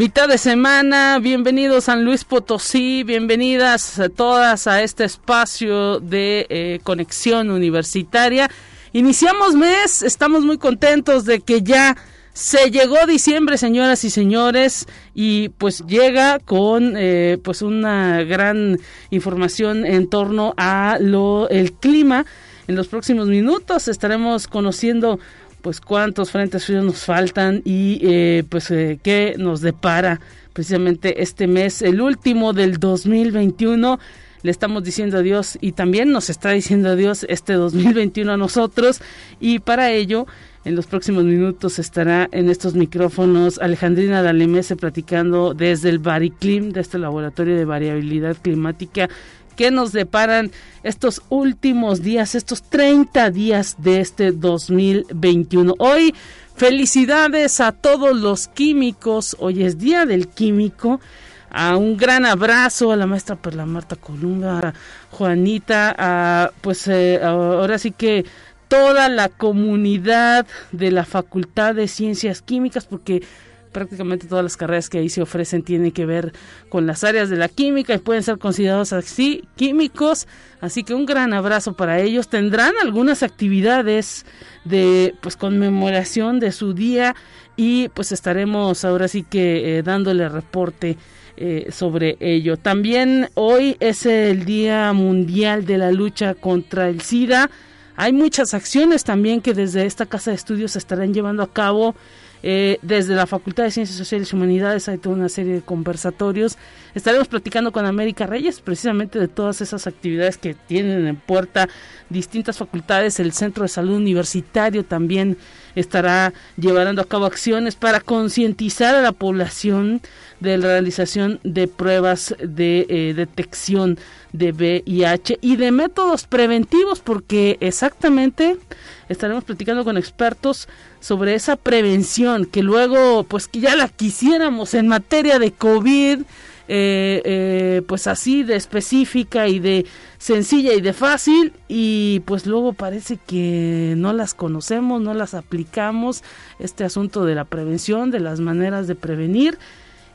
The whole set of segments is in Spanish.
Mitad de semana, bienvenidos San Luis Potosí, bienvenidas todas a este espacio de eh, conexión universitaria. Iniciamos mes, estamos muy contentos de que ya se llegó diciembre, señoras y señores, y pues llega con eh, pues una gran información en torno a lo el clima. En los próximos minutos estaremos conociendo pues cuántos frentes fríos nos faltan y eh, pues eh, qué nos depara precisamente este mes, el último del 2021. Le estamos diciendo adiós y también nos está diciendo adiós este 2021 a nosotros y para ello en los próximos minutos estará en estos micrófonos Alejandrina Dalemese platicando desde el Bariclim, de este laboratorio de variabilidad climática qué nos deparan estos últimos días, estos 30 días de este 2021. Hoy, felicidades a todos los químicos. Hoy es Día del Químico. A un gran abrazo a la maestra Perla Marta Columba, a Juanita, a pues eh, ahora sí que toda la comunidad de la Facultad de Ciencias Químicas, porque prácticamente todas las carreras que ahí se ofrecen tienen que ver con las áreas de la química y pueden ser considerados así químicos. Así que un gran abrazo para ellos. Tendrán algunas actividades de pues conmemoración de su día y pues estaremos ahora sí que eh, dándole reporte eh, sobre ello. También hoy es el Día Mundial de la Lucha contra el SIDA. Hay muchas acciones también que desde esta casa de estudios se estarán llevando a cabo eh, desde la Facultad de Ciencias Sociales y Humanidades hay toda una serie de conversatorios. Estaremos platicando con América Reyes precisamente de todas esas actividades que tienen en puerta distintas facultades. El Centro de Salud Universitario también estará llevando a cabo acciones para concientizar a la población de la realización de pruebas de eh, detección de VIH y de métodos preventivos porque exactamente estaremos platicando con expertos sobre esa prevención que luego pues que ya la quisiéramos en materia de COVID eh, eh, pues así de específica y de sencilla y de fácil y pues luego parece que no las conocemos, no las aplicamos, este asunto de la prevención, de las maneras de prevenir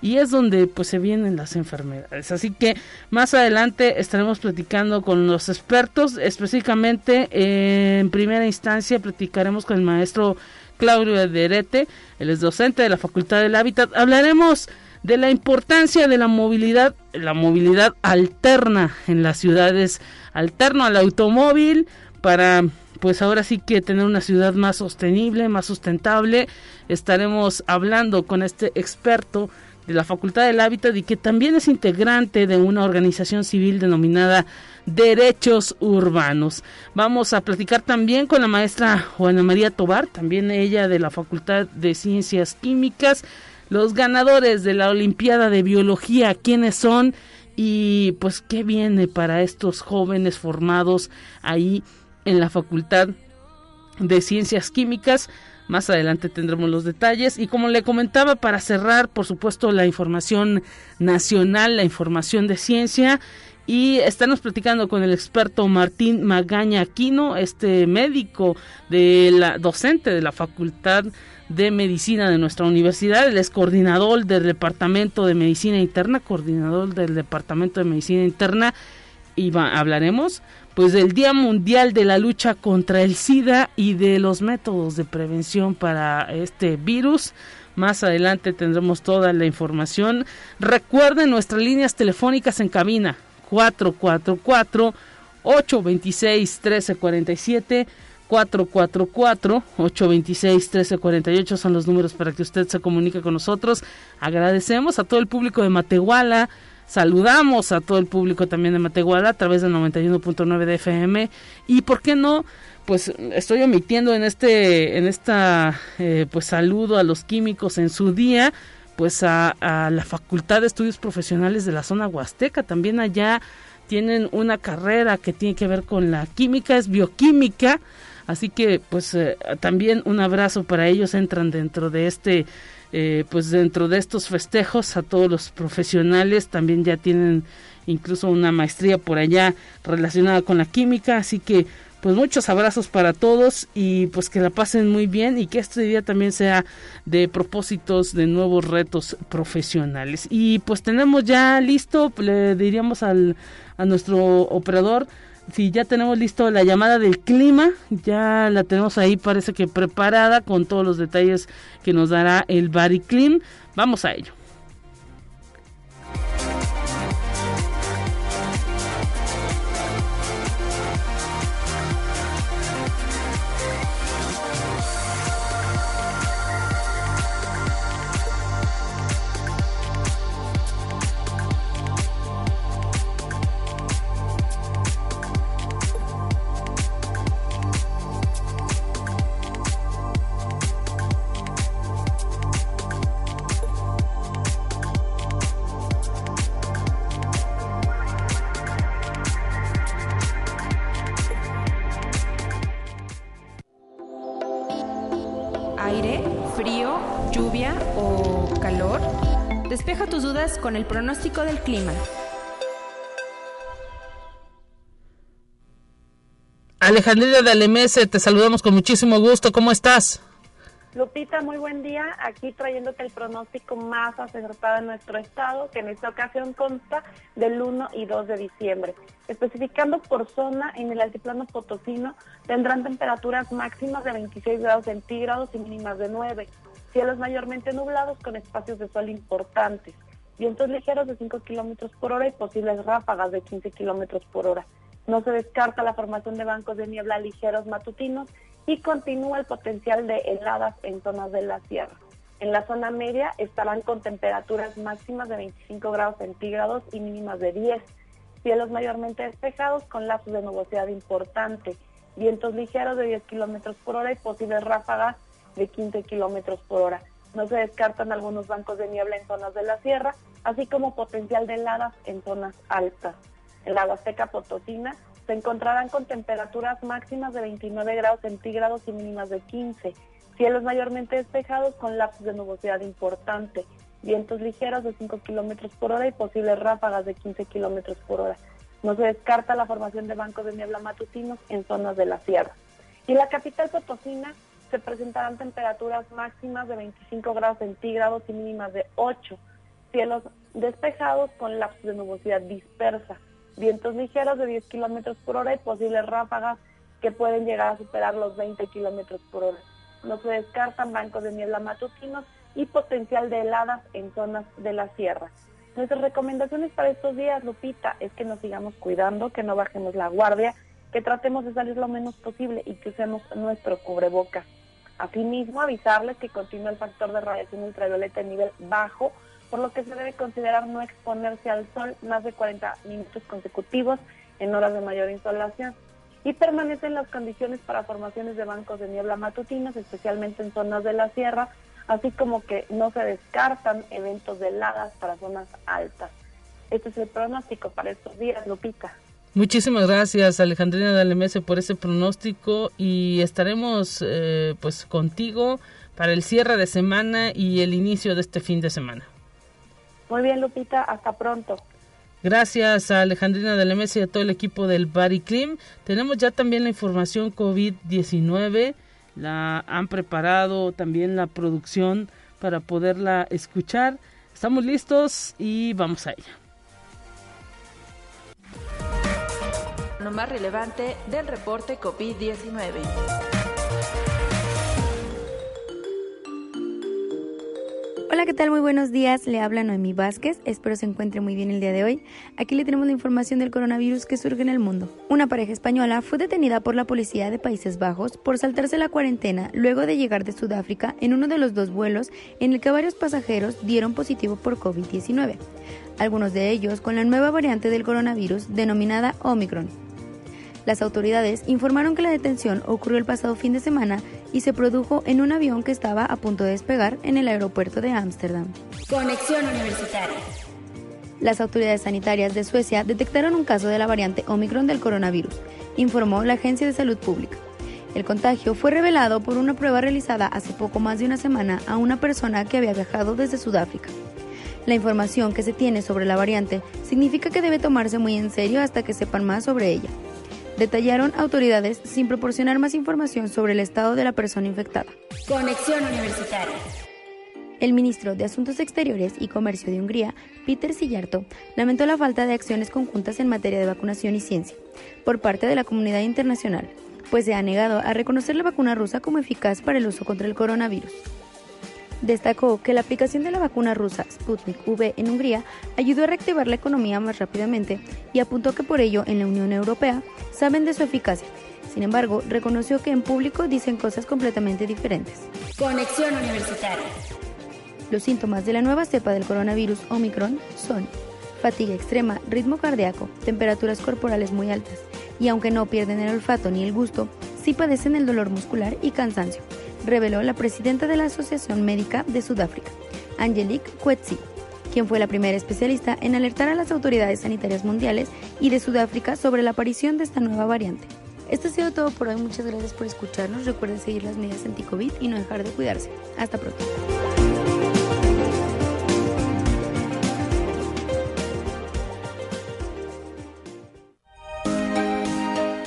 y es donde pues se vienen las enfermedades. Así que más adelante estaremos platicando con los expertos, específicamente en primera instancia platicaremos con el maestro Claudio Derete, él es docente de la Facultad del Hábitat. Hablaremos de la importancia de la movilidad, la movilidad alterna en las ciudades, alterno al automóvil para pues ahora sí que tener una ciudad más sostenible, más sustentable. Estaremos hablando con este experto de la Facultad del Hábitat y que también es integrante de una organización civil denominada Derechos Urbanos. Vamos a platicar también con la maestra Juana María Tobar, también ella de la Facultad de Ciencias Químicas, los ganadores de la Olimpiada de Biología, quiénes son y pues qué viene para estos jóvenes formados ahí en la Facultad de Ciencias Químicas. Más adelante tendremos los detalles. Y como le comentaba para cerrar, por supuesto, la información nacional, la información de ciencia y estamos platicando con el experto Martín Magaña Aquino, este médico de la docente de la Facultad de Medicina de nuestra universidad, él es coordinador del Departamento de Medicina Interna, coordinador del Departamento de Medicina Interna y hablaremos pues del Día Mundial de la Lucha contra el SIDA y de los métodos de prevención para este virus. Más adelante tendremos toda la información. Recuerden nuestras líneas telefónicas en cabina 444 826 1347 444 826 1348 son los números para que usted se comunique con nosotros. Agradecemos a todo el público de Matehuala, Saludamos a todo el público también de Matehuala a través del 91.9 de FM y por qué no pues estoy omitiendo en este en esta eh, pues saludo a los químicos en su día pues a, la Facultad de Estudios Profesionales de la zona Huasteca. También allá tienen una carrera que tiene que ver con la química, es bioquímica, así que pues eh, también un abrazo para ellos, entran dentro de este, eh, pues dentro de estos festejos a todos los profesionales, también ya tienen incluso una maestría por allá relacionada con la química, así que pues muchos abrazos para todos y pues que la pasen muy bien y que este día también sea de propósitos de nuevos retos profesionales. Y pues tenemos ya listo, le diríamos al, a nuestro operador, si ya tenemos listo la llamada del clima, ya la tenemos ahí parece que preparada con todos los detalles que nos dará el Bariclim. Vamos a ello. Clima. Alejandrina de Alemese, te saludamos con muchísimo gusto. ¿Cómo estás? Lupita, muy buen día. Aquí trayéndote el pronóstico más acertado en nuestro estado, que en esta ocasión consta del 1 y 2 de diciembre. Especificando por zona, en el altiplano potosino tendrán temperaturas máximas de 26 grados centígrados y mínimas de 9. Cielos mayormente nublados con espacios de sol importantes vientos ligeros de 5 kilómetros por hora y posibles ráfagas de 15 kilómetros por hora. No se descarta la formación de bancos de niebla ligeros matutinos y continúa el potencial de heladas en zonas de la sierra. En la zona media estarán con temperaturas máximas de 25 grados centígrados y mínimas de 10. Cielos mayormente despejados con lapsos de nubosidad importante. Vientos ligeros de 10 kilómetros por hora y posibles ráfagas de 15 kilómetros por hora. No se descartan algunos bancos de niebla en zonas de la sierra, así como potencial de heladas en zonas altas. En la Huasteca Potosina se encontrarán con temperaturas máximas de 29 grados centígrados y mínimas de 15. Cielos mayormente despejados con lapsos de nubosidad importante. Vientos ligeros de 5 kilómetros por hora y posibles ráfagas de 15 kilómetros por hora. No se descarta la formación de bancos de niebla matutinos en zonas de la sierra. Y la capital potosina se presentarán temperaturas máximas de 25 grados centígrados y mínimas de 8. Cielos despejados con lapsos de nubosidad dispersa. Vientos ligeros de 10 kilómetros por hora y posibles ráfagas que pueden llegar a superar los 20 kilómetros por hora. No se descartan bancos de niebla matutinos y potencial de heladas en zonas de la sierra. Nuestras recomendaciones para estos días, Lupita, es que nos sigamos cuidando, que no bajemos la guardia que tratemos de salir lo menos posible y que usemos nuestro cubrebocas. Asimismo, avisarles que continúa el factor de radiación ultravioleta en nivel bajo, por lo que se debe considerar no exponerse al sol más de 40 minutos consecutivos en horas de mayor insolación. Y permanecen las condiciones para formaciones de bancos de niebla matutinos, especialmente en zonas de la sierra, así como que no se descartan eventos de heladas para zonas altas. Este es el pronóstico para estos días, Lupita. Muchísimas gracias Alejandrina Dalemese por ese pronóstico y estaremos eh, pues contigo para el cierre de semana y el inicio de este fin de semana. Muy bien Lupita, hasta pronto. Gracias a Alejandrina Dalemese y a todo el equipo del Bariclim. Tenemos ya también la información COVID-19, la han preparado también la producción para poderla escuchar. Estamos listos y vamos a ella. Lo más relevante del reporte COVID-19. Hola, ¿qué tal? Muy buenos días. Le habla Noemí Vázquez. Espero se encuentre muy bien el día de hoy. Aquí le tenemos la información del coronavirus que surge en el mundo. Una pareja española fue detenida por la policía de Países Bajos por saltarse la cuarentena luego de llegar de Sudáfrica en uno de los dos vuelos en el que varios pasajeros dieron positivo por COVID-19. Algunos de ellos con la nueva variante del coronavirus denominada Omicron. Las autoridades informaron que la detención ocurrió el pasado fin de semana y se produjo en un avión que estaba a punto de despegar en el aeropuerto de Ámsterdam. Conexión Universitaria. Las autoridades sanitarias de Suecia detectaron un caso de la variante Omicron del coronavirus, informó la Agencia de Salud Pública. El contagio fue revelado por una prueba realizada hace poco más de una semana a una persona que había viajado desde Sudáfrica. La información que se tiene sobre la variante significa que debe tomarse muy en serio hasta que sepan más sobre ella. Detallaron autoridades sin proporcionar más información sobre el estado de la persona infectada. Conexión Universitaria. El ministro de Asuntos Exteriores y Comercio de Hungría, Peter Sillarto, lamentó la falta de acciones conjuntas en materia de vacunación y ciencia por parte de la comunidad internacional, pues se ha negado a reconocer la vacuna rusa como eficaz para el uso contra el coronavirus. Destacó que la aplicación de la vacuna rusa Sputnik V en Hungría ayudó a reactivar la economía más rápidamente y apuntó que por ello en la Unión Europea saben de su eficacia. Sin embargo, reconoció que en público dicen cosas completamente diferentes. Conexión Universitaria. Los síntomas de la nueva cepa del coronavirus Omicron son fatiga extrema, ritmo cardíaco, temperaturas corporales muy altas y aunque no pierden el olfato ni el gusto, sí padecen el dolor muscular y cansancio, reveló la presidenta de la Asociación Médica de Sudáfrica, Angelique Coetzee, quien fue la primera especialista en alertar a las autoridades sanitarias mundiales y de Sudáfrica sobre la aparición de esta nueva variante. Esto ha sido todo por hoy, muchas gracias por escucharnos, recuerden seguir las medidas anti-COVID y no dejar de cuidarse. Hasta pronto.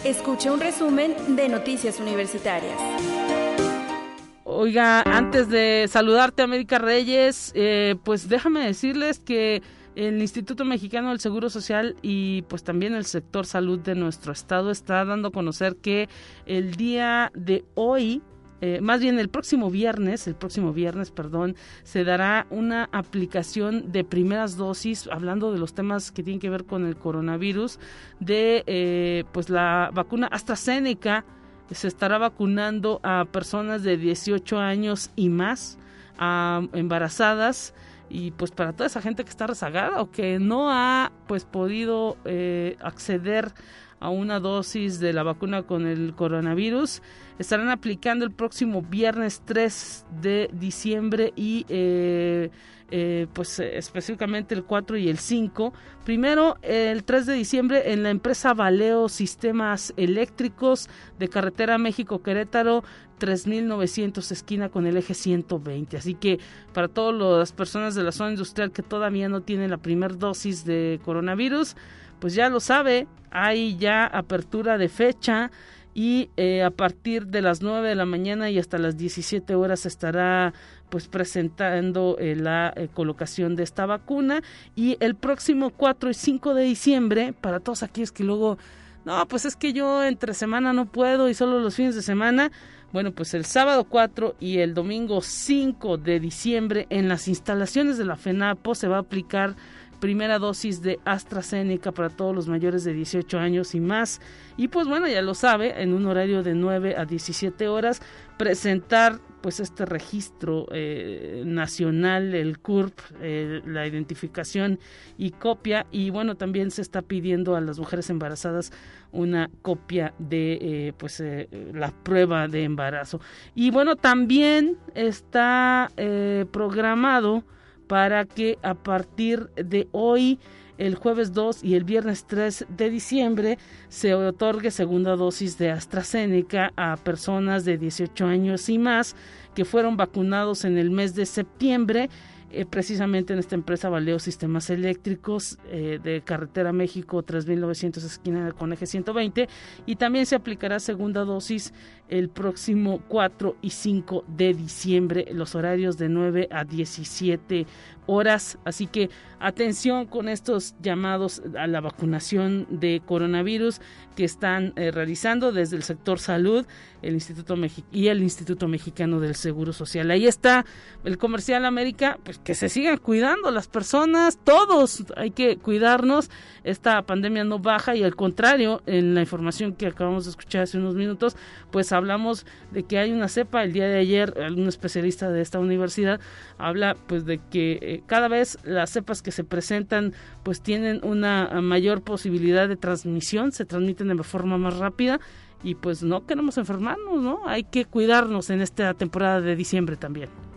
Escucha un resumen de Noticias Universitarias. Oiga, antes de saludarte, América Reyes, eh, pues déjame decirles que el Instituto Mexicano del Seguro Social y pues también el sector salud de nuestro estado está dando a conocer que el día de hoy eh, más bien el próximo viernes, el próximo viernes, perdón, se dará una aplicación de primeras dosis, hablando de los temas que tienen que ver con el coronavirus, de eh, pues la vacuna AstraZeneca. Se estará vacunando a personas de 18 años y más, a embarazadas y pues para toda esa gente que está rezagada o que no ha pues podido eh, acceder a una dosis de la vacuna con el coronavirus. Estarán aplicando el próximo viernes 3 de diciembre y eh, eh, pues específicamente el 4 y el 5. Primero, el 3 de diciembre en la empresa Valeo Sistemas Eléctricos de Carretera México-Querétaro, 3900 esquina con el eje 120. Así que para todas las personas de la zona industrial que todavía no tienen la primera dosis de coronavirus, pues ya lo sabe, hay ya apertura de fecha y eh, a partir de las 9 de la mañana y hasta las 17 horas estará pues presentando eh, la eh, colocación de esta vacuna y el próximo 4 y 5 de diciembre para todos aquellos que luego no, pues es que yo entre semana no puedo y solo los fines de semana. Bueno, pues el sábado 4 y el domingo 5 de diciembre en las instalaciones de la FENAPO se va a aplicar primera dosis de AstraZeneca para todos los mayores de 18 años y más. Y pues bueno, ya lo sabe, en un horario de 9 a 17 horas, presentar pues este registro eh, nacional, el CURP, eh, la identificación y copia. Y bueno, también se está pidiendo a las mujeres embarazadas una copia de eh, pues la prueba de embarazo. Y bueno, también está programado para que a partir de hoy, el jueves 2 y el viernes 3 de diciembre, se otorgue segunda dosis de AstraZeneca a personas de 18 años y más que fueron vacunados en el mes de septiembre eh, precisamente en esta empresa Valeo Sistemas Eléctricos eh, de Carretera México 3900 esquina con eje 120 y también se aplicará segunda dosis el próximo 4 y 5 de diciembre, los horarios de 9 a 17 horas. Así que atención con estos llamados a la vacunación de coronavirus que están eh, realizando desde el sector salud el Instituto y el Instituto Mexicano del Seguro Social. Ahí está el comercial América, pues que se sigan cuidando las personas, todos hay que cuidarnos. Esta pandemia no baja y al contrario, en la información que acabamos de escuchar hace unos minutos, pues hablamos de que hay una cepa. El día de ayer, un especialista de esta universidad habla pues de que eh, cada vez las cepas que se presentan pues tienen una mayor posibilidad de transmisión, se transmiten de forma más rápida y pues no queremos enfermarnos, ¿no? Hay que cuidarnos en esta temporada de diciembre también.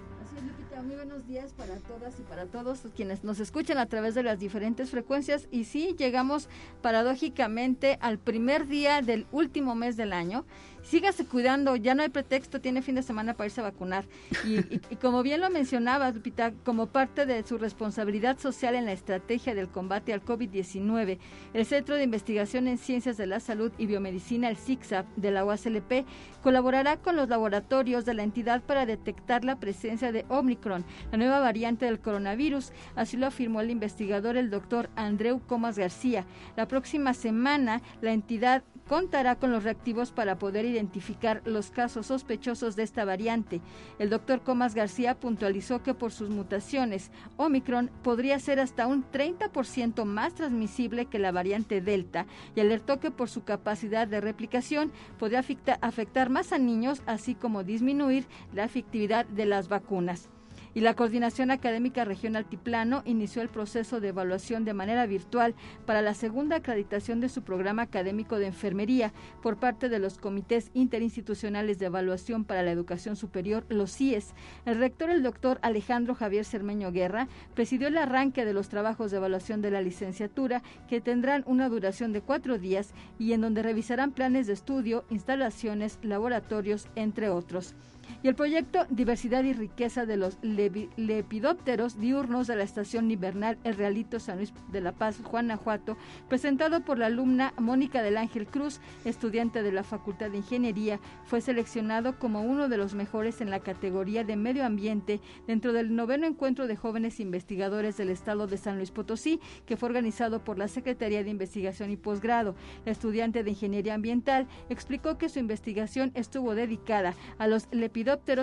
Y para todos quienes nos escuchan a través de las diferentes frecuencias. Y sí, llegamos paradójicamente al primer día del último mes del año sígase cuidando, ya no hay pretexto, tiene fin de semana para irse a vacunar. Y, como bien lo mencionabas, Lupita, como parte de su responsabilidad social en la estrategia del combate al COVID-19, el Centro de Investigación en Ciencias de la Salud y Biomedicina, el CICSAP, de la UASLP, colaborará con los laboratorios de la entidad para detectar la presencia de Omicron, la nueva variante del coronavirus. Así lo afirmó el investigador, el doctor Andreu Comas García. La próxima semana, la entidad contará con los reactivos para poder identificar los casos sospechosos de esta variante. El doctor Comas García puntualizó que por sus mutaciones, Omicron podría ser hasta un 30% más transmisible que la variante Delta y alertó que por su capacidad de replicación podría afectar más a niños, así como disminuir la efectividad de las vacunas y la Coordinación Académica Región Altiplano inició el proceso de evaluación de manera virtual para la segunda acreditación de su programa académico de enfermería por parte de los comités interinstitucionales de evaluación para la educación superior, los CIES. El rector, el doctor Alejandro Javier Cermeño Guerra, presidió el arranque de los trabajos de evaluación de la licenciatura que tendrán una duración de cuatro días y en donde revisarán planes de estudio, instalaciones, laboratorios, entre otros y el proyecto Diversidad y Riqueza de los Lepidópteros Diurnos de la Estación Invernal El Realito San Luis de la Paz, Guanajuato, presentado por la alumna Mónica del Ángel Cruz, estudiante de la Facultad de Ingeniería, fue seleccionado como uno de los mejores en la categoría de medio ambiente dentro del noveno encuentro de jóvenes investigadores del Estado de San Luis Potosí, que fue organizado por la Secretaría de Investigación y Posgrado. La estudiante de Ingeniería Ambiental explicó que su investigación estuvo dedicada a los lepidópteros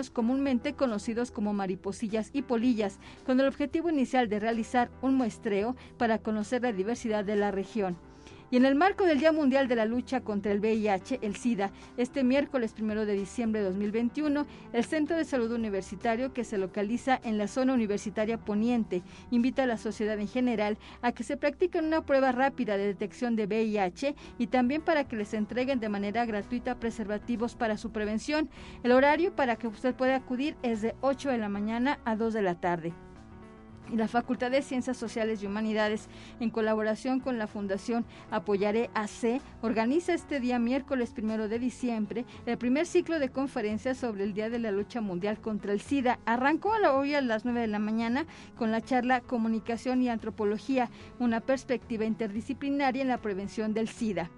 comúnmente conocidos como mariposillas y polillas, con el objetivo inicial de realizar un muestreo para conocer la diversidad de la región. Y en el marco del Día Mundial de la Lucha contra el VIH, el SIDA, este miércoles primero de diciembre de 2021, el Centro de Salud Universitario, que se localiza en la zona universitaria poniente, invita a la sociedad en general a que se practique una prueba rápida de detección de VIH y también para que les entreguen de manera gratuita preservativos para su prevención. El horario para que usted pueda acudir es de 8 de la mañana a 2 de la tarde y la Facultad de Ciencias Sociales y Humanidades, en colaboración con la Fundación Apoyaré AC, organiza este día miércoles primero de diciembre el primer ciclo de conferencias sobre el Día de la Lucha Mundial contra el SIDA. Arrancó a la hoy a las 9 de la mañana con la charla Comunicación y Antropología, una perspectiva interdisciplinaria en la prevención del SIDA.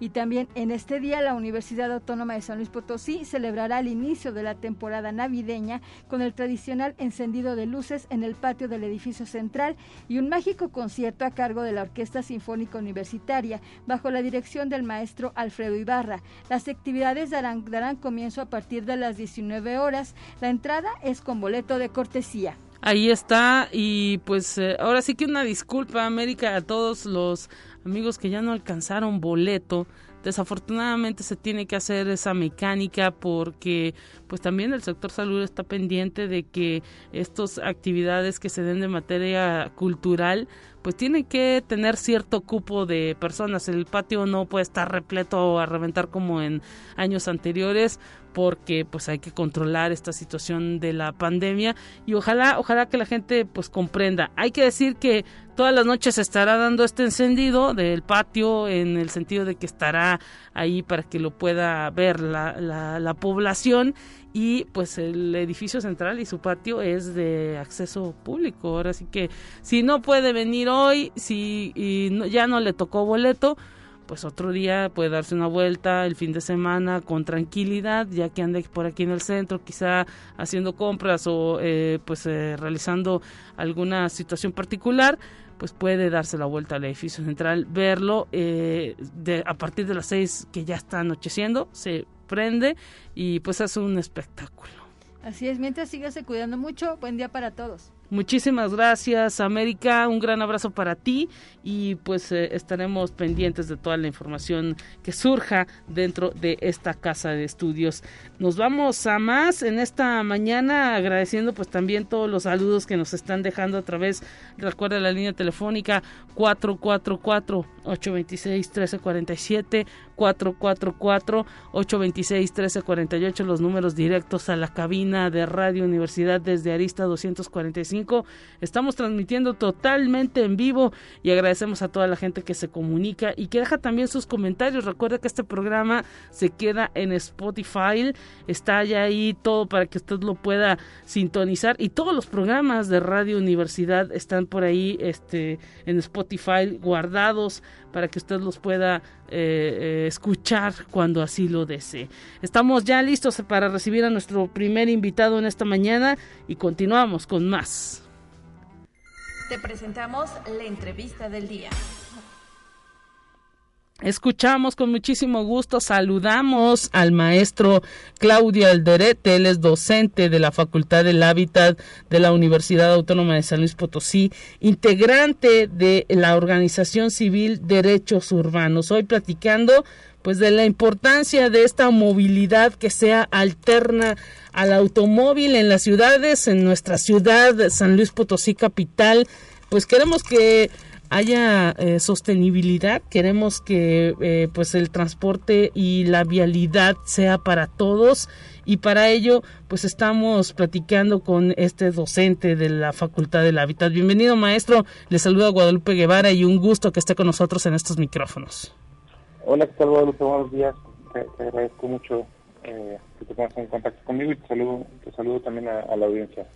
Y también en este día la Universidad Autónoma de San Luis Potosí celebrará el inicio de la temporada navideña con el tradicional encendido de luces en el patio del edificio central y un mágico concierto a cargo de la Orquesta Sinfónica Universitaria bajo la dirección del maestro Alfredo Ibarra. Las actividades darán, comienzo a partir de las 19 horas. La entrada es con boleto de cortesía. Ahí está y pues eh, ahora sí que una disculpa América a todos los amigos que ya no alcanzaron boleto. Desafortunadamente se tiene que hacer esa mecánica porque pues también el sector salud está pendiente de que estas actividades que se den de materia cultural pues tienen que tener cierto cupo de personas. El patio no puede estar repleto a reventar como en años anteriores porque pues hay que controlar esta situación de la pandemia y ojalá ojalá que la gente pues comprenda. Hay que decir que todas las noches se estará dando este encendido del patio en el sentido de que estará ahí para que lo pueda ver la, la, la población y pues el edificio central y su patio es de acceso público. Ahora sí que si no puede venir hoy, si y ya no le tocó boleto, pues otro día puede darse una vuelta el fin de semana con tranquilidad, ya que ande por aquí en el centro, quizá haciendo compras o eh, pues eh, realizando alguna situación particular, pues puede darse la vuelta al edificio central, verlo eh, de, a partir de las seis que ya está anocheciendo, se prende y pues hace un espectáculo. Así es, mientras sígase cuidando mucho, buen día para todos. Muchísimas gracias, América. Un gran abrazo para ti y pues eh, estaremos pendientes de toda la información que surja dentro de esta casa de estudios. Nos vamos a más en esta mañana agradeciendo pues también todos los saludos que nos están dejando a través, recuerda la línea telefónica 444 826 1347 444 826 1348 los números directos a la cabina de Radio Universidad desde Arista 245 55. Estamos transmitiendo totalmente en vivo y agradecemos a toda la gente que se comunica y que deja también sus comentarios. Recuerda que este programa se queda en Spotify, está ya ahí todo para que usted lo pueda sintonizar y todos los programas de Radio Universidad están por ahí este, en Spotify guardados para que usted los pueda eh, eh, escuchar cuando así lo desee. Estamos ya listos para recibir a nuestro primer invitado en esta mañana y continuamos con más. Te presentamos la entrevista del día. Escuchamos con muchísimo gusto, saludamos al maestro Claudio Alderete, él es docente de la Facultad del Hábitat de la Universidad Autónoma de San Luis Potosí, integrante de la organización civil Derechos Urbanos. Hoy platicando pues de la importancia de esta movilidad que sea alterna al automóvil en las ciudades, en nuestra ciudad San Luis Potosí capital, pues queremos que haya eh, sostenibilidad, queremos que eh, pues el transporte y la vialidad sea para todos y para ello pues estamos platicando con este docente de la Facultad del Hábitat. Bienvenido maestro, le saluda Guadalupe Guevara y un gusto que esté con nosotros en estos micrófonos. Hola, ¿qué tal Guadalupe? Buenos días, te, agradezco mucho eh, que te pongas en contacto conmigo y te saludo, te saludo también a la audiencia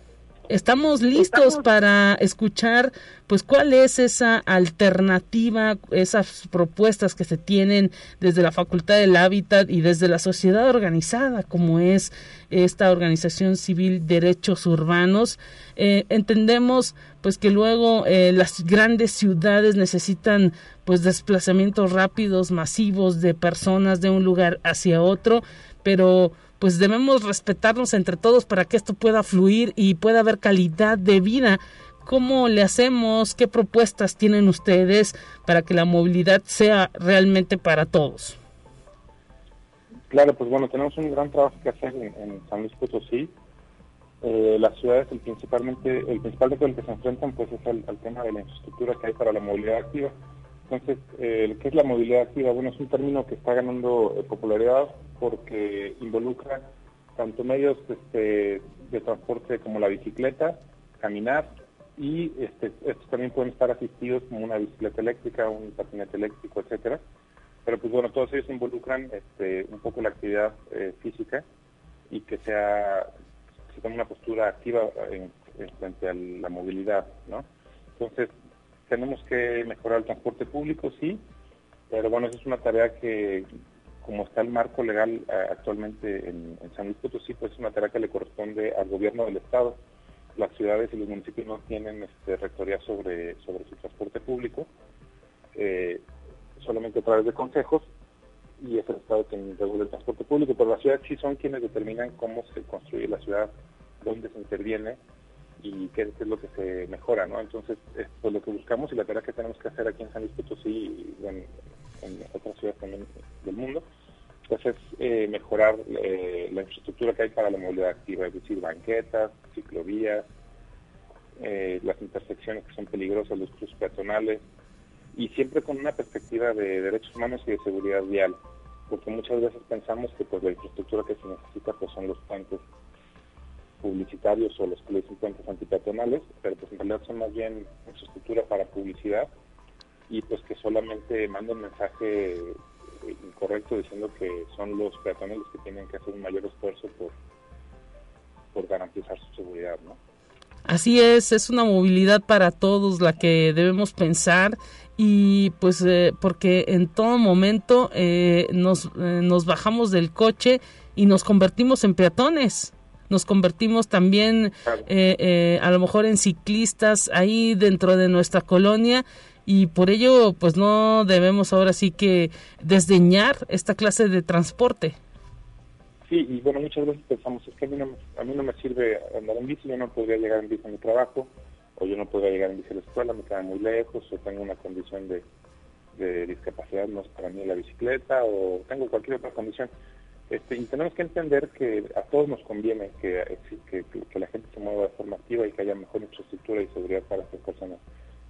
estamos listos para escuchar pues cuál es esa alternativa, esas propuestas que se tienen desde la Facultad del Hábitat y desde la sociedad organizada como es esta organización civil Derechos Urbanos. Eh, entendemos pues que luego eh, las grandes ciudades necesitan pues desplazamientos rápidos, masivos de personas de un lugar hacia otro, pero pues debemos respetarnos entre todos para que esto pueda fluir y pueda haber calidad de vida. ¿Cómo le hacemos? ¿Qué propuestas tienen ustedes para que la movilidad sea realmente para todos? Claro, pues bueno, tenemos un gran trabajo que hacer en, San Luis Potosí. Eh, las ciudades, el, principalmente, el principal reto al que se enfrentan pues es el, tema de la infraestructura que hay para la movilidad activa. Entonces, eh, ¿qué es la movilidad activa? Bueno, es un término que está ganando eh, popularidad porque involucra tanto medios este, de transporte como la bicicleta, caminar, y este, estos también pueden estar asistidos como una bicicleta eléctrica, un patinete eléctrico, etcétera. Pero pues bueno, todos ellos involucran este, un poco la actividad eh, física y que sea se tome una postura activa en, frente a la movilidad, ¿no? Entonces, tenemos que mejorar el transporte público, sí, pero bueno, esa es una tarea que, como está el marco legal eh, actualmente en, San Luis Potosí, pues es una tarea que le corresponde al gobierno del Estado. Las ciudades y los municipios no tienen este, rectoría sobre, sobre su transporte público, eh, solamente a través de consejos, y es el Estado quien regula el transporte público, pero las ciudades sí son quienes determinan cómo se construye la ciudad, dónde se interviene, y qué, es lo que se mejora, ¿no? Entonces, pues lo que buscamos y la tarea que tenemos que hacer aquí en San Luis Potosí y en, otras ciudades también del mundo, pues es eh, mejorar eh, la infraestructura que hay para la movilidad activa, es decir, banquetas, ciclovías, eh, las intersecciones que son peligrosas, los cruces peatonales, y siempre con una perspectiva de derechos humanos y de seguridad vial, porque muchas veces pensamos que pues la infraestructura que se necesita pues son los puentes publicitarios o los que le dicen puentes antipeatonales, pero pues en realidad son más bien infraestructura para publicidad y pues que solamente manda un mensaje eh, incorrecto diciendo que son los peatones los que tienen que hacer un mayor esfuerzo por, por garantizar su seguridad, ¿no? Así es, es una movilidad para todos la que debemos pensar y pues eh, porque en todo momento eh, nos, nos bajamos del coche y nos convertimos en peatones nos convertimos también eh, eh, a lo mejor en ciclistas ahí dentro de nuestra colonia y por ello pues no debemos ahora sí que desdeñar esta clase de transporte. Sí, y bueno, muchas veces pensamos, es que a mí no, a mí no me sirve andar en bici, yo no podría llegar en bici a mi trabajo, o yo no podría llegar en bici a la escuela, me queda muy lejos, o tengo una condición de, de discapacidad, no es para mí la bicicleta, o tengo cualquier otra condición. Este, y tenemos que entender que a todos nos conviene que, que, la gente se mueva de forma activa y que haya mejor infraestructura y seguridad para estas personas.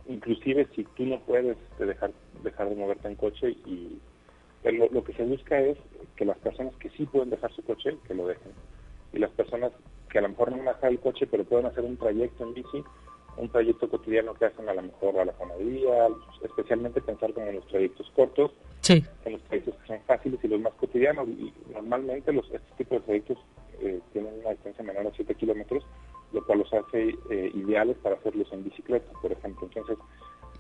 Inclusive si tú no puedes este, dejar, dejar de moverte en coche y lo, lo, que se busca es que las personas que sí pueden dejar su coche, que lo dejen. Y las personas que a lo mejor no van a dejar el coche, pero pueden hacer un trayecto en bici, un trayecto cotidiano que hacen a lo mejor a la panadería, especialmente pensar como en los trayectos cortos, en los trayectos que son fáciles y los más cotidianos. Y normalmente los, este tipo de trayectos eh, tienen una distancia menor a 7 kilómetros, lo cual los hace eh, ideales para hacerlos en bicicleta, por ejemplo. Entonces,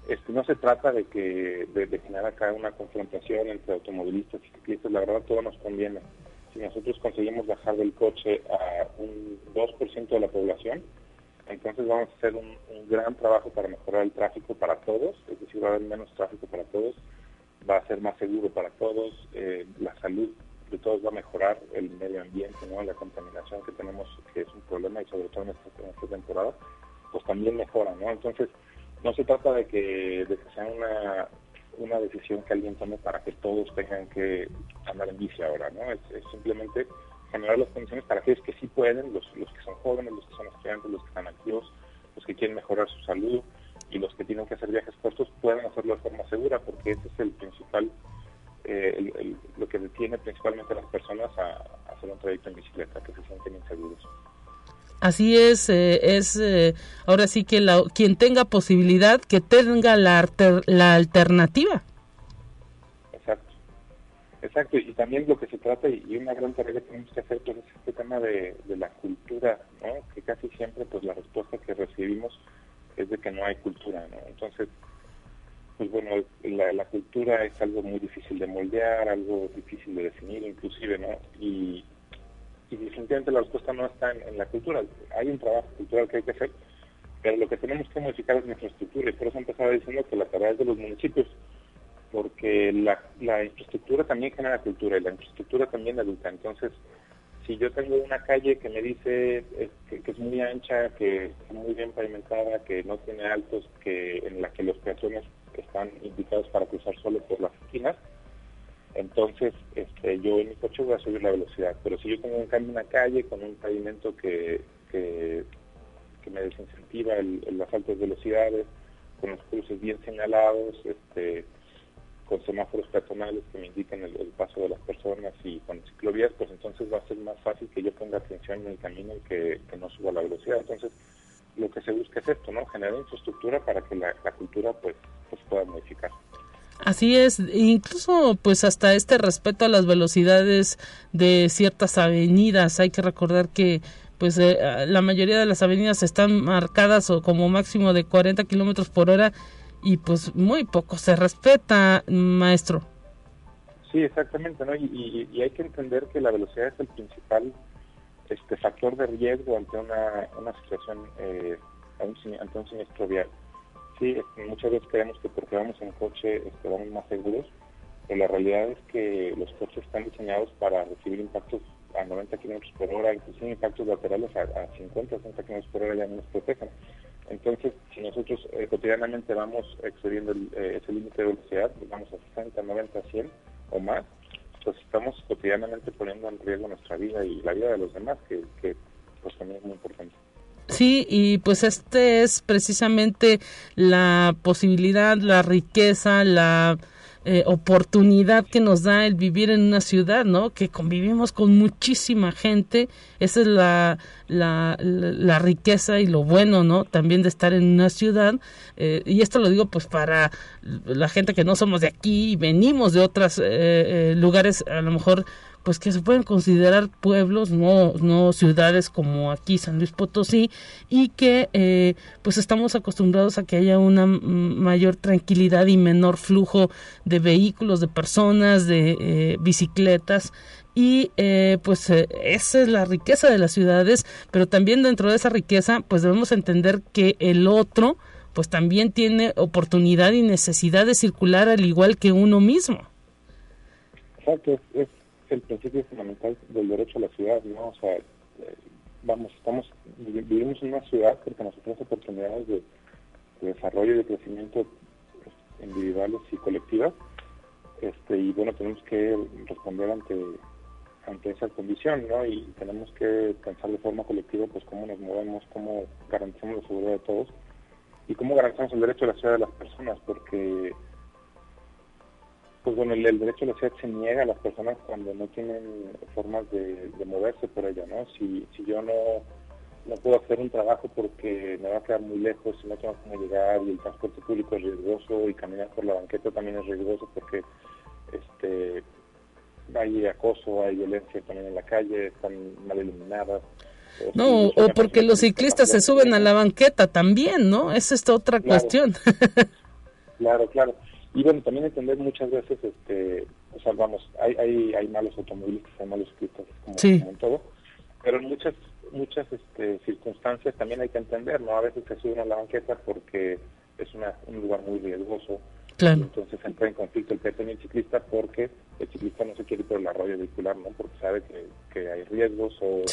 este, no se trata de que de, generar acá una confrontación entre automovilistas y ciclistas, la verdad todo nos conviene. Si nosotros conseguimos bajar del coche a un 2% de la población, entonces vamos a hacer un, gran trabajo para mejorar el tráfico para todos, es decir, va a haber menos tráfico para todos, va a ser más seguro para todos, eh, la salud de todos va a mejorar, el medio ambiente, ¿no? la contaminación que tenemos, que es un problema y sobre todo en esta, temporada, pues también mejora, ¿no? Entonces, no se trata de que, de sea una, una decisión que alguien tome para que todos tengan que andar en bici ahora, ¿no? Es, simplemente generar las condiciones para aquellos que sí pueden, los, los que son jóvenes, los que son estudiantes, los que están activos, los que quieren mejorar su salud y los que tienen que hacer viajes cortos puedan hacerlo de forma segura, porque ese es el principal, eh, lo que detiene principalmente a las personas a, a hacer un trayecto en bicicleta, que se sienten inseguros. Así es, eh, es eh, ahora sí que la, quien tenga posibilidad, que tenga la, la alternativa. Exacto, exacto, y también lo que se trata, y una gran tarea que tenemos que hacer, pues es este tema de, la cultura, ¿no? que casi siempre pues la respuesta que recibimos es de que no hay cultura, ¿no? Entonces, pues bueno, la, la cultura es algo muy difícil de moldear, algo difícil de definir inclusive, ¿no? Y, y definitivamente la respuesta no está en, la cultura. Hay un trabajo cultural que hay que hacer, pero lo que tenemos que modificar es nuestra estructura y por eso empezaba diciendo que la tarea es de los municipios, porque la, infraestructura también genera cultura y la infraestructura también educa. Entonces, si yo tengo una calle que me dice que, es muy ancha, que está muy bien pavimentada, que no tiene altos, que en la que los peatones están indicados para cruzar solo por las esquinas, entonces este, yo en mi coche voy a subir la velocidad. Pero si yo tengo un cambio en una calle con un pavimento que, que, me desincentiva las altas velocidades, con los cruces bien señalados, este, con semáforos peatonales que me indiquen el, paso de las personas y con ciclovías, pues entonces va a ser más fácil que yo ponga atención en el camino y que, no suba la velocidad. Entonces, lo que se busca es esto, ¿no? Generar infraestructura para que la, la cultura pues, pues pueda modificar. Así es, incluso pues hasta este respeto a las velocidades de ciertas avenidas. Hay que recordar que pues eh, la mayoría de las avenidas están marcadas o como máximo de 40 kilómetros por hora y pues muy poco se respeta, maestro. Sí, exactamente, ¿no? Y, hay que entender que la velocidad es el principal este factor de riesgo ante una, una situación, eh, ante un siniestro vial sí, muchas veces creemos que porque vamos en coche este, vamos más seguros, pero la realidad es que los coches están diseñados para recibir impactos a 90 kilómetros por hora, incluso impactos laterales a, 50 o 60 kilómetros por hora ya no nos protegen. Entonces, si nosotros eh, cotidianamente vamos excediendo eh, ese límite de velocidad, vamos a 60, 90, 100 o más, pues estamos cotidianamente poniendo en riesgo nuestra vida y la vida de los demás, que, que pues también es muy importante. Sí, y pues este es precisamente la posibilidad, la riqueza, la eh, oportunidad que nos da el vivir en una ciudad, ¿no? Que convivimos con muchísima gente. Esa es la, la, la, riqueza y lo bueno, ¿no? También de estar en una ciudad. Eh, y esto lo digo pues para la gente que no somos de aquí y venimos de otros eh, lugares, a lo mejor pues que se pueden considerar pueblos, no, no ciudades como aquí San Luis Potosí, y que eh, pues estamos acostumbrados a que haya una mayor tranquilidad y menor flujo de vehículos, de personas, de eh, bicicletas y eh, pues esa es la riqueza de las ciudades, pero también dentro de esa riqueza pues debemos entender que el otro pues también tiene oportunidad y necesidad de circular al igual que uno mismo. Exacto, es el principio fundamental del derecho a la ciudad, ¿no? O sea, eh, vamos, estamos, vivimos en una ciudad porque nos ofrece oportunidades de, desarrollo y de crecimiento pues, individuales y colectivas, este, y bueno, tenemos que responder ante ante esa condición, ¿no? Y tenemos que pensar de forma colectiva, pues cómo nos movemos, cómo garantizamos la seguridad de todos y cómo garantizamos el derecho a la ciudad de las personas, porque pues bueno, el, derecho a la ciudad se niega a las personas cuando no tienen formas de, moverse por ella, ¿no? Si, si yo no no puedo hacer un trabajo porque me va a quedar muy lejos y no tengo cómo llegar y el transporte público es riesgoso y caminar por la banqueta también es riesgoso porque este hay acoso, hay violencia también en la calle, están mal iluminadas. No, o porque los ciclistas se suben a la banqueta también, ¿no? Esa es otra cuestión. claro, claro. Y bueno, también entender muchas veces, este, o sea, vamos, hay, hay, hay malos automovilistas, hay malos ciclistas, como, como en todo, pero en muchas muchas este, circunstancias también hay que entender, ¿no? A veces se suben a la banqueta porque es una, un lugar muy riesgoso. Claro. entonces entra en conflicto el peatón y el ciclista porque el ciclista no se quiere ir por el arroyo vehicular, ¿no? Porque sabe que, que hay riesgos o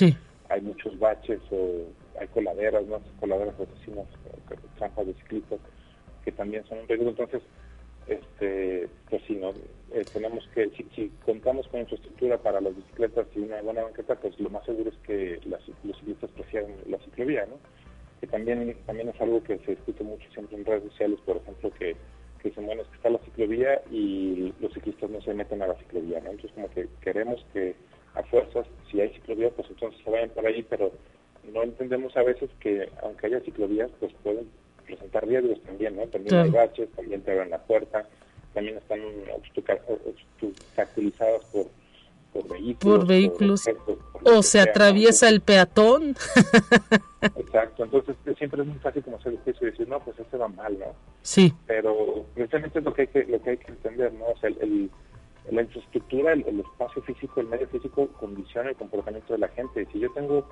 hay muchos baches o hay coladeras, ¿no? Coladeras asesinas, trampas de ciclistas que también son un riesgo. Entonces, este, pues sí, ¿no? Eh, tenemos que, si, contamos con infraestructura para las bicicletas y una buena banqueta, pues lo más seguro es que las, los ciclistas prefieran la ciclovía, ¿no? Que también, también es algo que se discute mucho siempre en redes sociales, por ejemplo, que, que dicen, bueno, es que está la ciclovía y los ciclistas no se meten a la ciclovía, ¿no? Entonces como que queremos que a fuerzas, si hay ciclovía, pues entonces se vayan por ahí, pero no entendemos a veces que aunque haya ciclovías, pues pueden presentar riesgos también, ¿no? También hay baches, también te abren la puerta, también están obstaculizadas por, por vehículos. Por vehículos. o se atraviesa el peatón. Exacto, entonces siempre es muy fácil como hacer el juicio y decir, no, pues ese va mal, ¿no? Sí. Pero precisamente es lo que hay que, lo que, hay que entender, ¿no? O sea, el, la infraestructura, el, el, espacio físico, el medio físico condiciona el comportamiento de la gente. Si yo tengo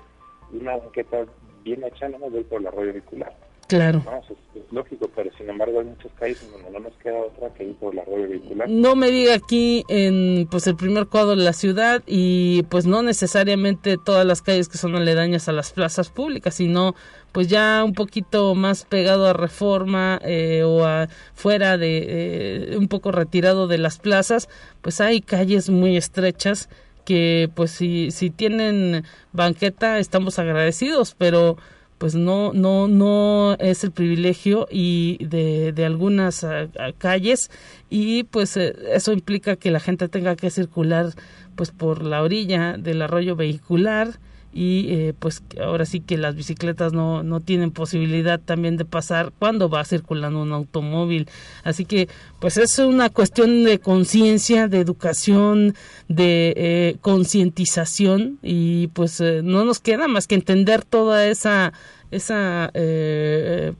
una banqueta bien hecha, no me voy por el arroyo vehicular. Claro. No, es, lógico, pero sin embargo hay muchos calles en donde no nos queda otra que ir por la rueda vehicular. No me diga aquí en pues el primer cuadro de la ciudad y pues no necesariamente todas las calles que son aledañas a las plazas públicas, sino pues ya un poquito más pegado a Reforma eh, o a fuera de eh, un poco retirado de las plazas, pues hay calles muy estrechas que pues si si tienen banqueta estamos agradecidos, pero pues no no no es el privilegio y de, de algunas ah, ah, calles. Y pues eh, eso implica que la gente tenga que circular pues por la orilla del arroyo vehicular y eh, pues ahora sí que las bicicletas no, no tienen posibilidad también de pasar cuando va circulando un automóvil. Así que pues es una cuestión de conciencia, de educación, de eh, concientización y pues eh, no nos queda más que entender toda esa esa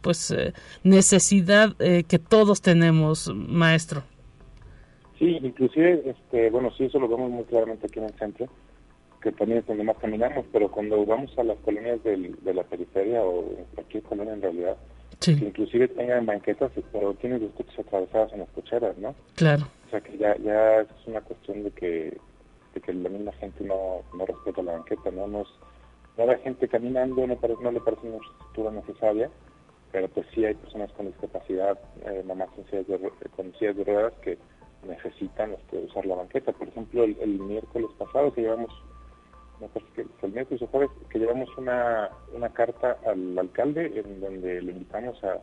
pues necesidad que todos tenemos maestro sí inclusive este bueno sí eso lo vemos muy claramente aquí en el centro que también es donde más caminamos, pero cuando vamos a las colonias del, de la periferia o en cualquier colonia en realidad, que inclusive tengan banquetas, pero tienen los coches atravesados en las cocheras, ¿no? Claro. O sea que ya, ya es una cuestión de que, de que la misma gente no, no respeta la banqueta, ¿no? Nos, no hay gente caminando, no, no le parece una infraestructura necesaria, pero pues sí hay personas con discapacidad, eh, mamás con sillas, de, con sillas de ruedas que necesitan este, usar la banqueta. Por ejemplo, el, el miércoles pasado que llevamos me parece que el miércoles o jueves, que llevamos una, una carta al alcalde en donde le invitamos a,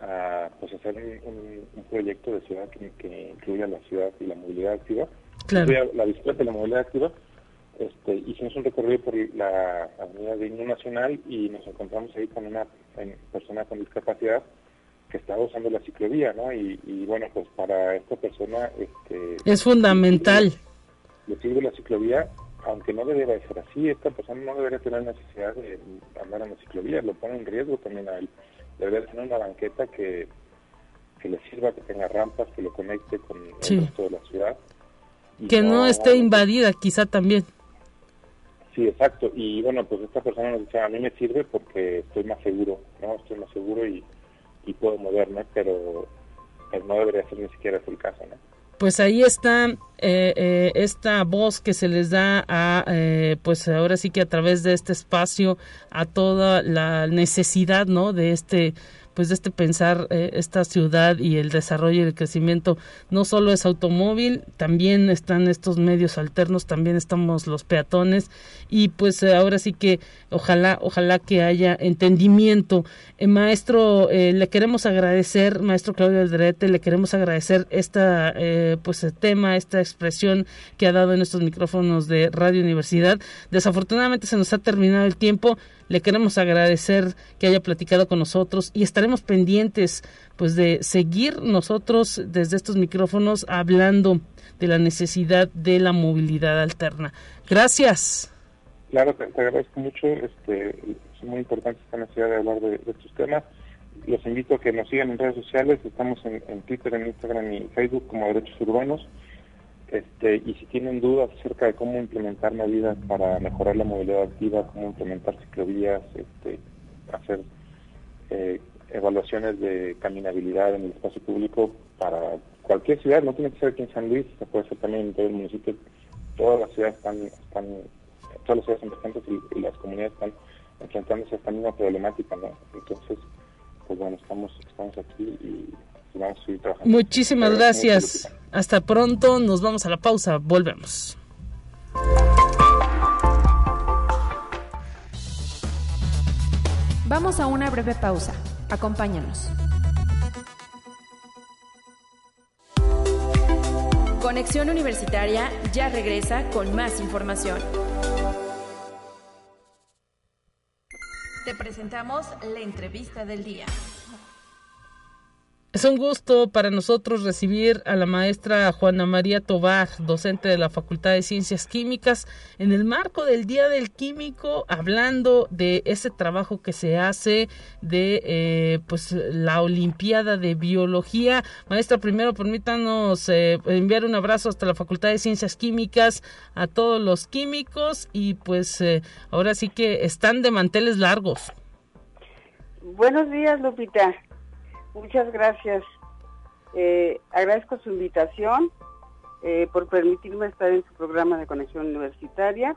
a pues hacer un, un, proyecto de ciudad que, que, incluya la ciudad y la movilidad activa, claro. la bicicleta y la movilidad activa. Este, hicimos un recorrido por la avenida de Himno Nacional y nos encontramos ahí con una persona con discapacidad que estaba usando la ciclovía, ¿no? Y, y bueno, pues para esta persona... Este, es fundamental. Le sirve la ciclovía aunque no debería ser así, esta persona no debería tener necesidad de andar en la ciclovía, lo pone en riesgo también a él. Debería tener una banqueta que, que le sirva, que tenga rampas, que lo conecte con el resto de la ciudad. Que no, esté invadida quizá también. Sí, exacto. Y bueno, pues esta persona nos dice, a mí me sirve porque estoy más seguro, ¿no? Estoy más seguro y, y puedo moverme, pero pues no debería ser ni siquiera el caso, ¿no? Pues ahí está eh, eh, esta voz que se les da a eh, pues ahora sí que a través de este espacio a toda la necesidad no de este pues de este pensar eh, esta ciudad y el desarrollo y el crecimiento no solo es automóvil, también están estos medios alternos, también estamos los peatones y pues eh, ahora sí que ojalá, ojalá que haya entendimiento. Eh, maestro, le queremos agradecer, maestro Claudio Alderete, le queremos agradecer esta pues tema, esta expresión que ha dado en estos micrófonos de Radio Universidad. Desafortunadamente se nos ha terminado el tiempo. Le queremos agradecer que haya platicado con nosotros y estaremos pendientes pues de seguir nosotros desde estos micrófonos hablando de la necesidad de la movilidad alterna. Gracias. Claro, te, agradezco mucho. Este, es muy importante esta necesidad de hablar de, estos temas. Los invito a que nos sigan en redes sociales. Estamos en, en Twitter, en Instagram y Facebook como Derechos Urbanos. Este, y si tienen dudas acerca de cómo implementar medidas para mejorar la movilidad activa, cómo implementar ciclovías, este, hacer eh, evaluaciones de caminabilidad en el espacio público para cualquier ciudad, no tiene que ser aquí en San Luis, se puede ser también en todo el municipio, todas las ciudades están, están todas las ciudades emergentes y, las comunidades están enfrentándose a esta misma problemática, ¿no? Entonces, pues bueno, estamos, estamos aquí y Muchísimas gracias. Hasta pronto. Nos vamos a la pausa. Volvemos. Vamos a una breve pausa. Acompáñanos. Conexión Universitaria ya regresa con más información. Te presentamos la entrevista del día. Es un gusto para nosotros recibir a la maestra Juana María Tobar, docente de la Facultad de Ciencias Químicas, en el marco del Día del Químico, hablando de ese trabajo que se hace de eh, pues la Olimpiada de Biología. Maestra, primero permítanos eh, enviar un abrazo hasta la Facultad de Ciencias Químicas a todos los químicos y pues eh, ahora sí que están de manteles largos. Buenos días, Lupita. Muchas gracias. Eh, agradezco su invitación eh, por permitirme estar en su programa de conexión universitaria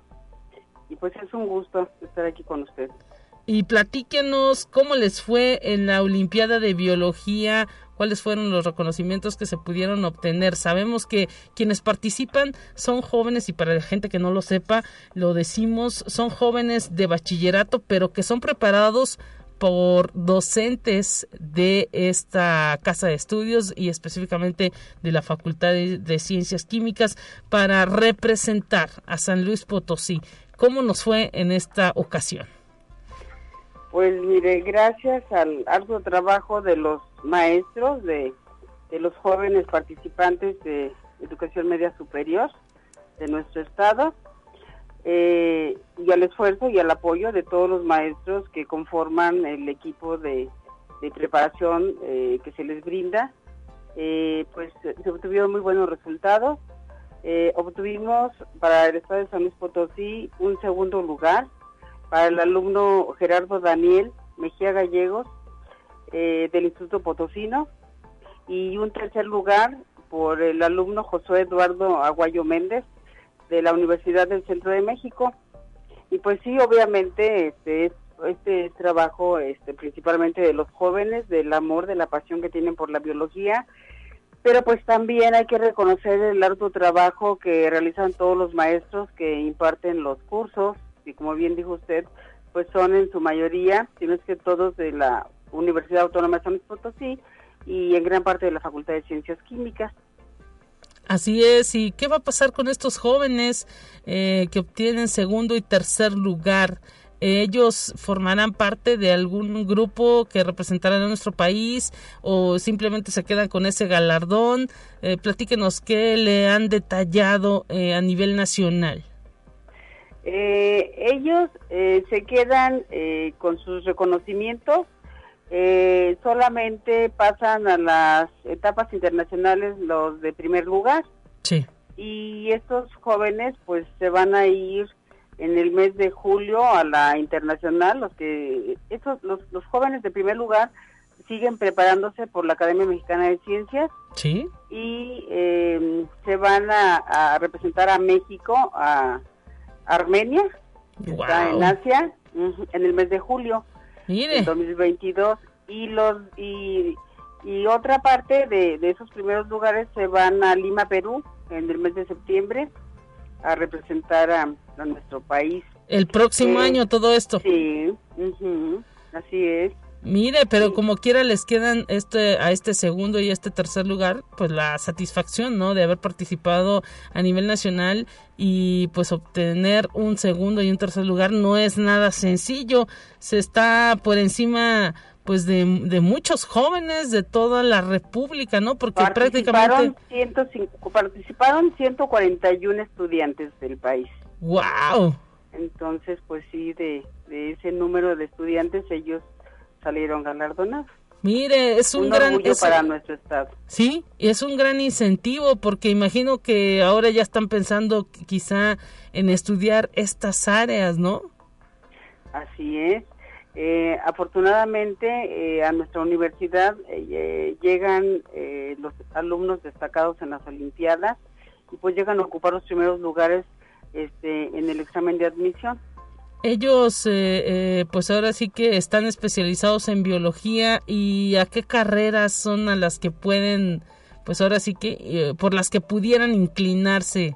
y pues es un gusto estar aquí con usted. Y platíquenos cómo les fue en la Olimpiada de Biología, cuáles fueron los reconocimientos que se pudieron obtener. Sabemos que quienes participan son jóvenes y para la gente que no lo sepa, lo decimos, son jóvenes de bachillerato, pero que son preparados por docentes de esta casa de estudios y específicamente de la Facultad de, Ciencias Químicas para representar a San Luis Potosí. ¿Cómo nos fue en esta ocasión? Pues mire, gracias al arduo trabajo de los maestros, de, de los jóvenes participantes de educación media superior de nuestro estado, eh, y al esfuerzo y al apoyo de todos los maestros que conforman el equipo de, preparación eh, que se les brinda, eh, pues se obtuvieron muy buenos resultados. obtuvimos para el Estado de San Luis Potosí un segundo lugar para el alumno Gerardo Daniel Mejía Gallegos del Instituto Potosino y un tercer lugar por el alumno Josué Eduardo Aguayo Méndez de la Universidad del Centro de México. Y pues sí, obviamente, este, este trabajo este, principalmente de los jóvenes, del amor, de la pasión que tienen por la biología, pero pues también hay que reconocer el arduo trabajo que realizan todos los maestros que imparten los cursos, y como bien dijo usted, pues son en su mayoría, si no es que todos de la Universidad Autónoma de San Luis Potosí y en gran parte de la Facultad de Ciencias Químicas. Así es, ¿y qué va a pasar con estos jóvenes eh, que obtienen segundo y tercer lugar? ¿Ellos formarán parte de algún grupo que representará a nuestro país o simplemente se quedan con ese galardón? Eh, platíquenos qué le han detallado eh, a nivel nacional. ellos se quedan con sus reconocimientos eh, solamente pasan a las etapas internacionales los de primer lugar. Sí. Y estos jóvenes pues se van a ir en el mes de julio a la internacional, los que estos los, los jóvenes de primer lugar siguen preparándose por la Academia Mexicana de Ciencias. Sí. Y em, se van a, representar a México, a Armenia, que está en Asia, en el mes de julio. Mire. 2022 y los y, y otra parte de, de esos primeros lugares se van a Lima, Perú, en el mes de septiembre, a representar a, a nuestro país. El próximo Eh, año todo esto. Sí, ujú, así es. Mire, pero como quiera les quedan este a este segundo y este tercer lugar, pues la satisfacción, ¿no? De haber participado a nivel nacional y pues obtener un segundo y un tercer lugar no es nada sencillo. Se está por encima pues de, de muchos jóvenes de toda la república, ¿no? Porque Participaron, prácticamente 105 participaron 141 estudiantes del país. wow. Entonces, pues sí, de, de ese número de estudiantes ellos salieron galardonados. Mire, es un, Un gran es- para nuestro estado. Sí, y es un gran incentivo porque imagino que ahora ya están pensando qu- quizá en estudiar estas áreas, ¿no? Así es. Eh, afortunadamente eh, a nuestra universidad eh, eh, llegan eh, los alumnos destacados en las Olimpiadas y pues llegan a ocupar los primeros lugares este, en el examen de admisión. Ellos, eh, eh, pues ahora sí que están especializados en biología y a qué carreras son a las que pueden, pues ahora sí que, eh, por las que pudieran inclinarse.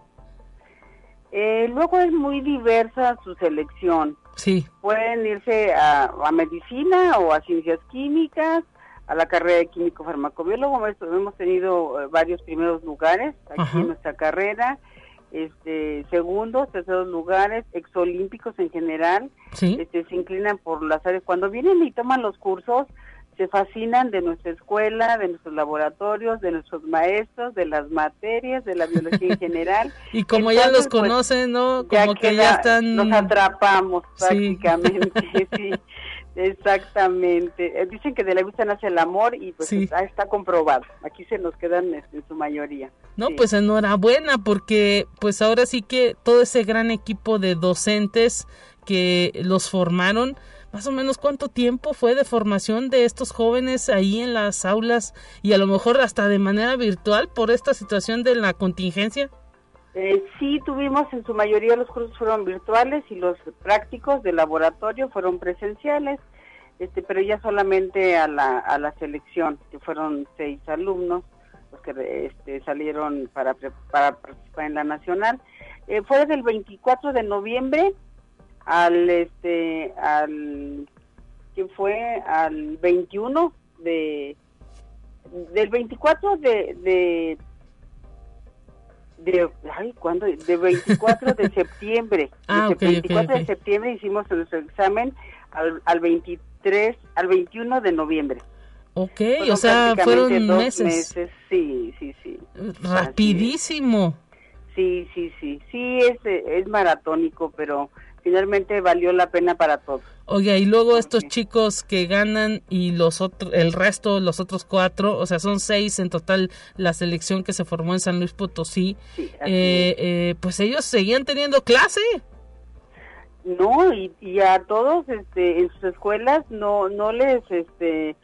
Eh, luego es muy diversa su selección. Sí, Pueden irse a, a medicina o a ciencias químicas, a la carrera de químico farmacobiólogo. Hemos- tenido eh, varios primeros lugares aquí Ajá. en nuestra carrera, este, segundos, terceros lugares, exolímpicos en general. sí. Este, se inclinan por las áreas. Cuando vienen y toman los cursos, se fascinan de nuestra escuela, de nuestros laboratorios, de nuestros maestros, de las materias, de la biología en general. Y como ya los pues, conocen, ¿no? ya Como que ya están... Nos atrapamos Sí. prácticamente, sí. Exactamente. Eh, Dicen que de la vista nace el amor y pues Sí. está, está comprobado. Aquí se nos quedan este, en su mayoría. No, Sí. pues enhorabuena porque pues ahora sí que todo ese gran equipo de docentes que los formaron, más o menos cuánto tiempo fue de formación de estos jóvenes ahí en las aulas y a lo mejor hasta de manera virtual por esta situación de la contingencia. Eh, sí, tuvimos en su mayoría los cursos fueron virtuales y los prácticos de laboratorio fueron presenciales, este, pero ya solamente a la, selección, que fueron seis alumnos los que este, salieron para, participar en la nacional. Eh, fue del 24 de noviembre al, este, al, que fue al 21 de, del 24 de, de de ay cuándo de 24 de septiembre. Ah, de ok, ok, 24 ok. de septiembre hicimos nuestro examen al, al 23 al 21 de noviembre. Ok, Fueron o sea, fueron dos meses. sí sí sí. Rapidísimo. sí sí sí. Sí es es maratónico pero finalmente valió la pena para todos Oiga, y luego estos chicos que ganan y los otros, el resto, los otros cuatro, o sea, son seis en total la selección que se formó en San Luis Potosí, sí, eh, eh, pues ellos seguían teniendo clase. No, y, y a todos este, en sus escuelas no no les este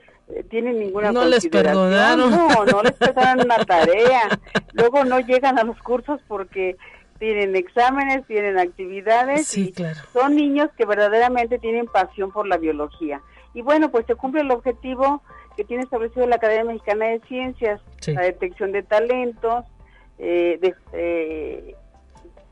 tienen ninguna No les perdonaron. No, no les perdonan una tarea. Luego no llegan a los cursos porque tienen exámenes, tienen actividades Sí, y claro. son niños que verdaderamente tienen pasión por la biología. Y bueno, pues se cumple el objetivo que tiene establecido la Academia Mexicana de Ciencias, Sí. la detección de talentos, eh, de- eh,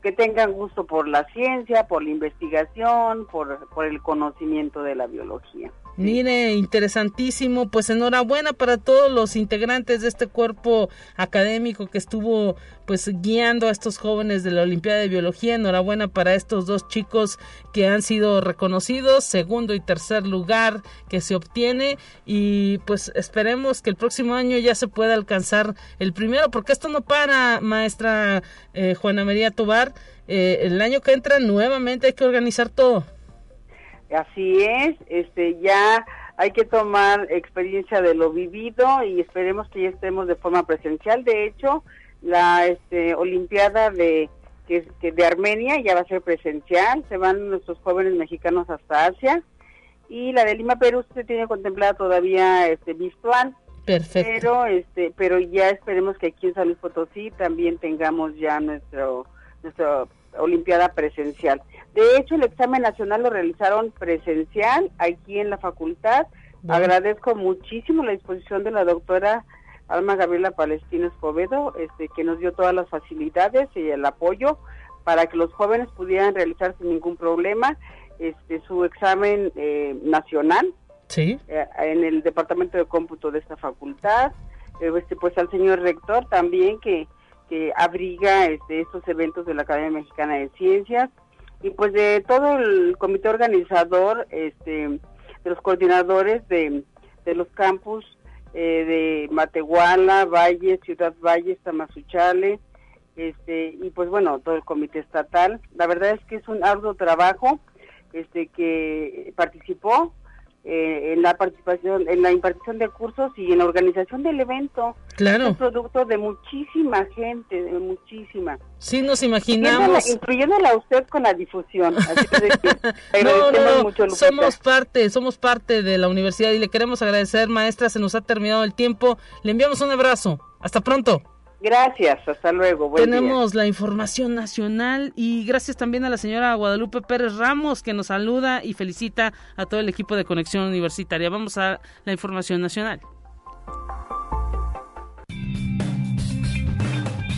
que tengan gusto por la ciencia, por la investigación, por, por el conocimiento de la biología. Mire, interesantísimo. Pues enhorabuena para todos los integrantes de este cuerpo académico que estuvo pues guiando a estos jóvenes de la Olimpiada de Biología. Enhorabuena para estos dos chicos que han sido reconocidos, segundo y tercer lugar que se obtiene y pues esperemos que el próximo año ya se pueda alcanzar el primero porque esto no para, maestra eh, Juana María Tobar. Eh, el año que entra nuevamente hay que organizar todo. Así es, este ya hay que tomar experiencia de lo vivido y esperemos que ya estemos de forma presencial. De hecho, la este, Olimpiada de que, que de Armenia ya va a ser presencial, se van nuestros jóvenes mexicanos hasta Asia y la de Lima Perú se tiene contemplada todavía este virtual, Perfecto. pero este pero ya esperemos que aquí en San Luis Potosí también tengamos ya nuestro nuestra Olimpiada presencial. De hecho, el examen nacional lo realizaron presencial aquí en la facultad, Agradezco muchísimo la disposición de la doctora Alma Gabriela Palestino Escobedo, este, que nos dio todas las facilidades y el apoyo para que los jóvenes pudieran realizar sin ningún problema este, su examen eh, nacional ¿Sí? Eh, en el departamento de cómputo de esta facultad. Eh, este, pues al señor rector también que, que abriga este, estos eventos de la Academia Mexicana de Ciencias y pues de todo el comité organizador, este, de los coordinadores de, los campus eh, de Matehuala, Valle, Ciudad Valle, Tamazuchale, este, y pues bueno, todo el comité estatal. La verdad es que es un arduo trabajo este, que participó eh, en la participación, en la impartición de cursos y en la organización del evento. Claro. Es un producto de muchísima gente, de muchísima. Sí, nos imaginamos. Incluyéndola, a usted con la difusión. Así que no, no, mucho, somos parte, somos parte de la universidad y le queremos agradecer, maestra, se nos ha terminado el tiempo. Le enviamos un abrazo. Hasta pronto. Gracias, hasta luego. Tenemos la información nacional y gracias también a la señora Guadalupe Pérez Ramos que nos saluda y felicita a todo el equipo de Conexión Universitaria. Vamos a la información nacional.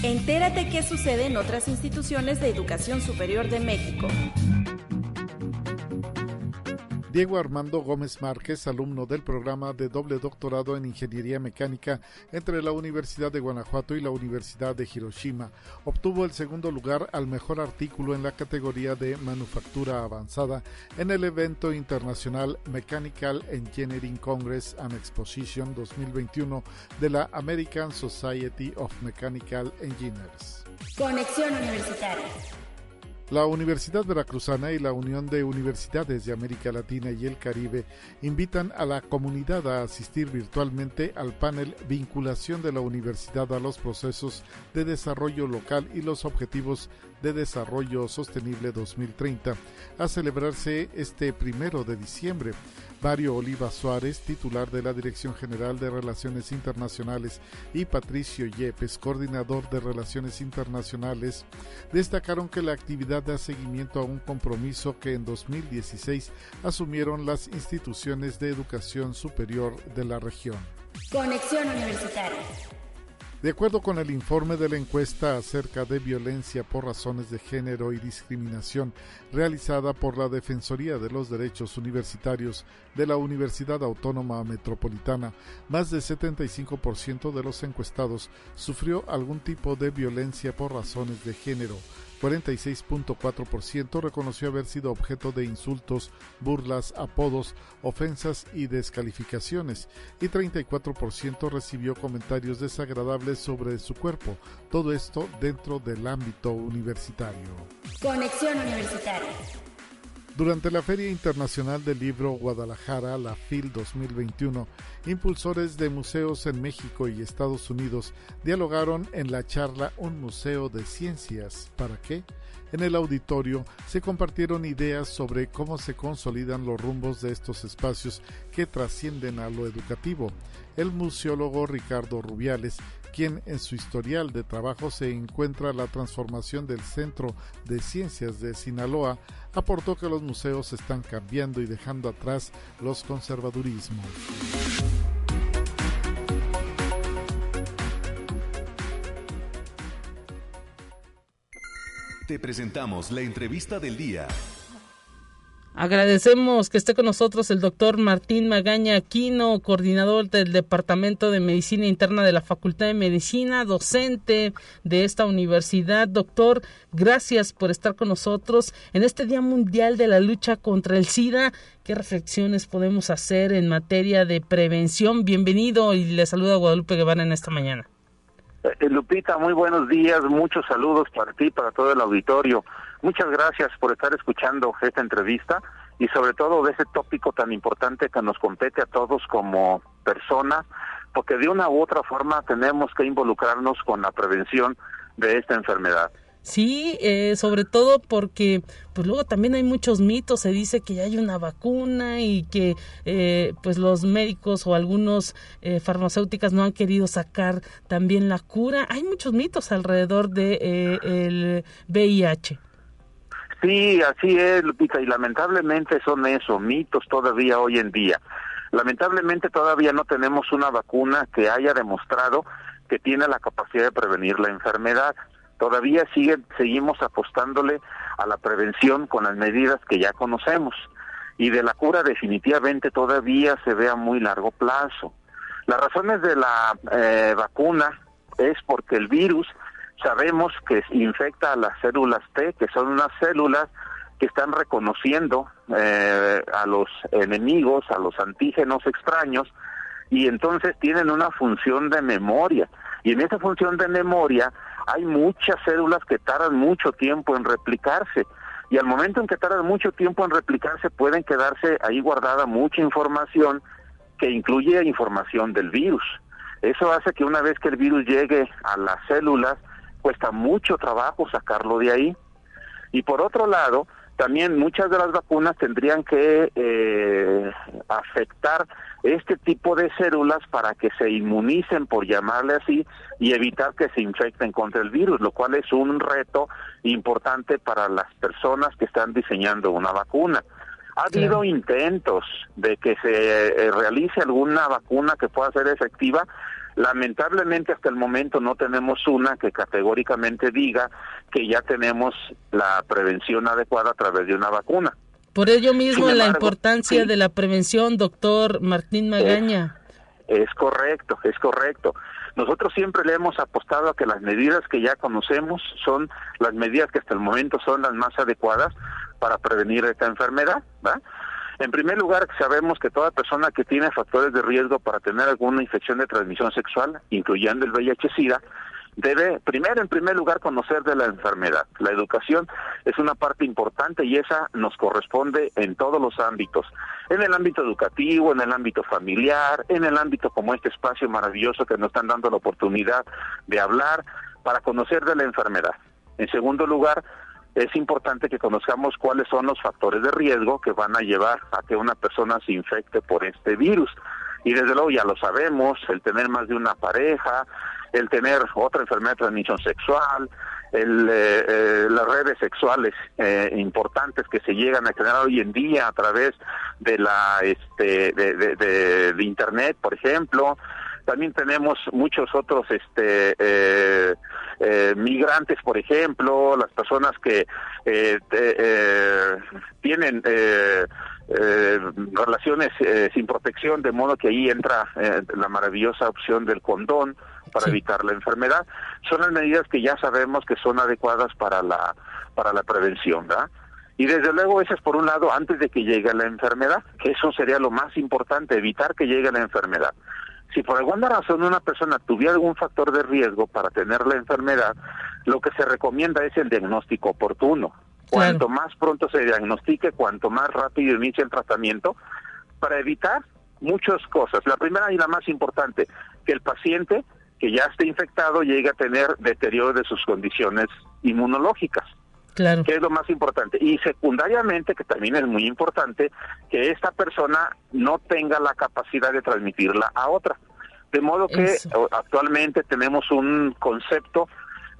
Entérate qué sucede en otras instituciones de educación superior de México. Diego Armando Gómez Márquez, alumno del programa de doble doctorado en Ingeniería Mecánica entre la Universidad de Guanajuato y la Universidad de Hiroshima, obtuvo el segundo lugar al mejor artículo en la categoría de Manufactura Avanzada en el evento internacional Mechanical Engineering Congress and Exposition 2021 de la American Society of Mechanical Engineers. Conexión Universitaria. La Universidad Veracruzana y la Unión de Universidades de América Latina y el Caribe invitan a la comunidad a asistir virtualmente al panel Vinculación de la Universidad a los procesos de desarrollo local y los objetivos de Desarrollo Sostenible 2030 a celebrarse este primero de diciembre. Mario Oliva Suárez, titular de la Dirección General de Relaciones Internacionales, y Patricio Yepes, coordinador de Relaciones Internacionales, destacaron que la actividad da seguimiento a un compromiso que en 2016 asumieron las instituciones de educación superior de la región. Conexión Universitaria. De acuerdo con el informe de la encuesta acerca de violencia por razones de género y discriminación realizada por la Defensoría de los Derechos Universitarios de la Universidad Autónoma Metropolitana, más del 75% de los encuestados sufrió algún tipo de violencia por razones de género. 46.4% reconoció haber sido objeto de insultos, burlas, apodos, ofensas y descalificaciones, y 34% recibió comentarios desagradables sobre su cuerpo, todo esto dentro del ámbito universitario. Conexión Universitaria. Durante la Feria Internacional del Libro Guadalajara, la FIL 2021, impulsores de museos en México y Estados Unidos dialogaron en la charla Un Museo de Ciencias. ¿Para qué? En el auditorio se compartieron ideas sobre cómo se consolidan los rumbos de estos espacios que trascienden a lo educativo. El museólogo Ricardo Rubiales quien en su historial de trabajo se encuentra la transformación del Centro de Ciencias de Sinaloa, aportó que los museos están cambiando y dejando atrás los conservadurismos. Te presentamos la entrevista del día. Agradecemos que esté con nosotros el doctor Martín Magaña Aquino, coordinador del Departamento de Medicina Interna de la Facultad de Medicina, docente de esta universidad. Doctor, gracias por estar con nosotros en este Día Mundial de la Lucha contra el SIDA. ¿Qué reflexiones podemos hacer en materia de prevención? Bienvenido y le saluda Guadalupe Guevara en esta mañana. Eh, Lupita, muy buenos días, muchos saludos para ti, para todo el auditorio. Muchas gracias por estar escuchando esta entrevista y sobre todo de ese tópico tan importante que nos compete a todos como personas, porque de una u otra forma tenemos que involucrarnos con la prevención de esta enfermedad. Sí, eh, sobre todo porque pues luego también hay muchos mitos, se dice que ya hay una vacuna y que eh, pues los médicos o algunos eh, farmacéuticas no han querido sacar también la cura. Hay muchos mitos alrededor de eh, el VIH. Sí, así es, Lupita, y lamentablemente son eso, mitos todavía hoy en día. Lamentablemente todavía no tenemos una vacuna que haya demostrado que tiene la capacidad de prevenir la enfermedad. Todavía sigue, seguimos apostándole a la prevención con las medidas que ya conocemos y de la cura definitivamente todavía se ve a muy largo plazo. Las razones de la eh, vacuna es porque el virus sabemos que infecta a las células T, que son unas células que están reconociendo eh, a los enemigos, a los antígenos extraños, y entonces tienen una función de memoria. Y en esa función de memoria hay muchas células que tardan mucho tiempo en replicarse. Y al momento en que tardan mucho tiempo en replicarse, pueden quedarse ahí guardada mucha información que incluye información del virus. Eso hace que una vez que el virus llegue a las células, cuesta mucho trabajo sacarlo de ahí. Y por otro lado, también muchas de las vacunas tendrían que eh, afectar este tipo de células para que se inmunicen, por llamarle así, y evitar que se infecten contra el virus, lo cual es un reto importante para las personas que están diseñando una vacuna. Ha habido intentos de que se eh, realice alguna vacuna que pueda ser efectiva, Lamentablemente hasta el momento no tenemos una que categóricamente diga que ya tenemos la prevención adecuada a través de una vacuna. Por ello mismo la importancia de la prevención, doctor Martín Magaña. Es, es correcto, es correcto. Nosotros siempre le hemos apostado a que las medidas que ya conocemos son las medidas que hasta el momento son las más adecuadas para prevenir esta enfermedad, ¿va? En primer lugar, sabemos que toda persona que tiene factores de riesgo para tener alguna infección de transmisión sexual, incluyendo el VIH-Sida, debe primero, en primer lugar, conocer de la enfermedad. La educación es una parte importante y esa nos corresponde en todos los ámbitos. En el ámbito educativo, en el ámbito familiar, en el ámbito como este espacio maravilloso que nos están dando la oportunidad de hablar para conocer de la enfermedad. En segundo lugar, es importante que conozcamos cuáles son los factores de riesgo que van a llevar a que una persona se infecte por este virus. Y desde luego ya lo sabemos, el tener más de una pareja, el tener otra enfermedad de transmisión sexual, el, eh, eh, las redes sexuales eh, importantes que se llegan a generar hoy en día a través de la este de, de internet por ejemplo también tenemos muchos otros este eh, eh, migrantes, por ejemplo, las personas que eh, tienen relaciones sin protección, de modo que ahí entra la maravillosa opción del condón para evitar la enfermedad. Son las medidas que ya sabemos que son adecuadas para la para la prevención, ¿verdad? Y desde luego eso es por un lado antes de que llegue la enfermedad, que eso sería lo más importante, evitar que llegue la enfermedad. Si por alguna razón una persona tuviera algún factor de riesgo para tener la enfermedad, lo que se recomienda es el diagnóstico oportuno. Cuanto más pronto se diagnostique, cuanto más rápido inicie el tratamiento, para evitar muchas cosas. La primera y la más importante, que el paciente que ya esté infectado llegue a tener deterioro de sus condiciones inmunológicas. Claro. Que es lo más importante. Y secundariamente, que también es muy importante, que esta persona no tenga la capacidad de transmitirla a otra. De modo que actualmente tenemos un concepto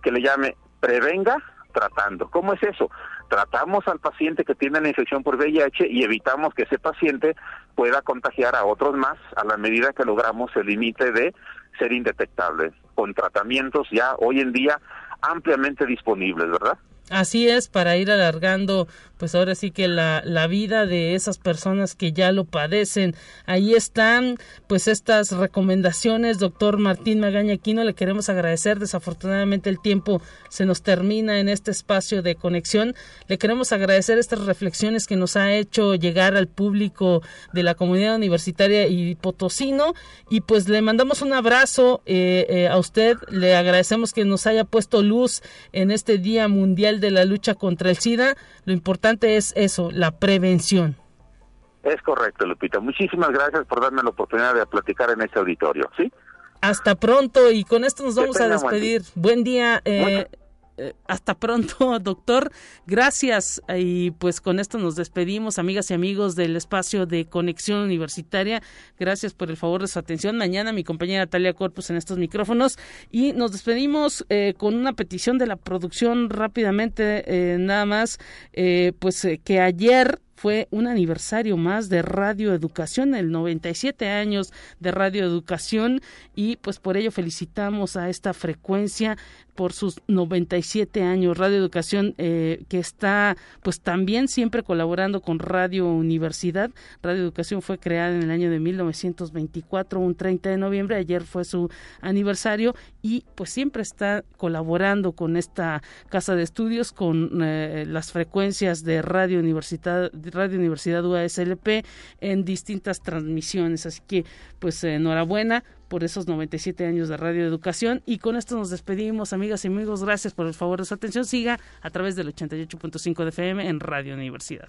que le llame prevenga tratando. ¿Cómo es eso? Tratamos al paciente que tiene la infección por VIH y evitamos que ese paciente pueda contagiar a otros más a la medida que logramos el límite de ser indetectable, con tratamientos ya hoy en día ampliamente disponibles, ¿verdad? Así es, para ir alargando, pues ahora sí que la, la vida de esas personas que ya lo padecen. Ahí están, pues estas recomendaciones, doctor Martín Magaña Aquino, le queremos agradecer. Desafortunadamente el tiempo se nos termina en este espacio de conexión. Le queremos agradecer estas reflexiones que nos ha hecho llegar al público de la comunidad universitaria y potosino. Y pues le mandamos un abrazo eh, eh, a usted. Le agradecemos que nos haya puesto luz en este Día Mundial de la lucha contra el SIDA, lo importante es eso, la prevención. Es correcto, Lupita. Muchísimas gracias por darme la oportunidad de platicar en este auditorio, ¿sí? Hasta pronto y con esto nos vamos a despedir. Buen día. Eh, eh, hasta pronto, doctor. Gracias. Y pues con esto nos despedimos, amigas y amigos del espacio de conexión universitaria. Gracias por el favor de su atención. Mañana mi compañera Talia Corpus en estos micrófonos. Y nos despedimos eh, con una petición de la producción rápidamente, eh, nada más, pues que ayer fue un aniversario más de Radio Educación, el 97 años de Radio Educación y pues por ello felicitamos a esta frecuencia por sus 97 años. Radio Educación eh, que está pues también siempre colaborando con Radio Universidad. Radio Educación fue creada en el año de 1924, un 30 de noviembre. Ayer fue su aniversario y pues siempre está colaborando con esta casa de estudios, con eh, las frecuencias de Radio Universidad, Radio Universidad UASLP en distintas transmisiones. Así que pues enhorabuena por esos 97 años de Radio Educación. Y con esto nos despedimos, amigas y amigos. Gracias por el favor de su atención. Siga a través del 88.5 de FM en Radio Universidad.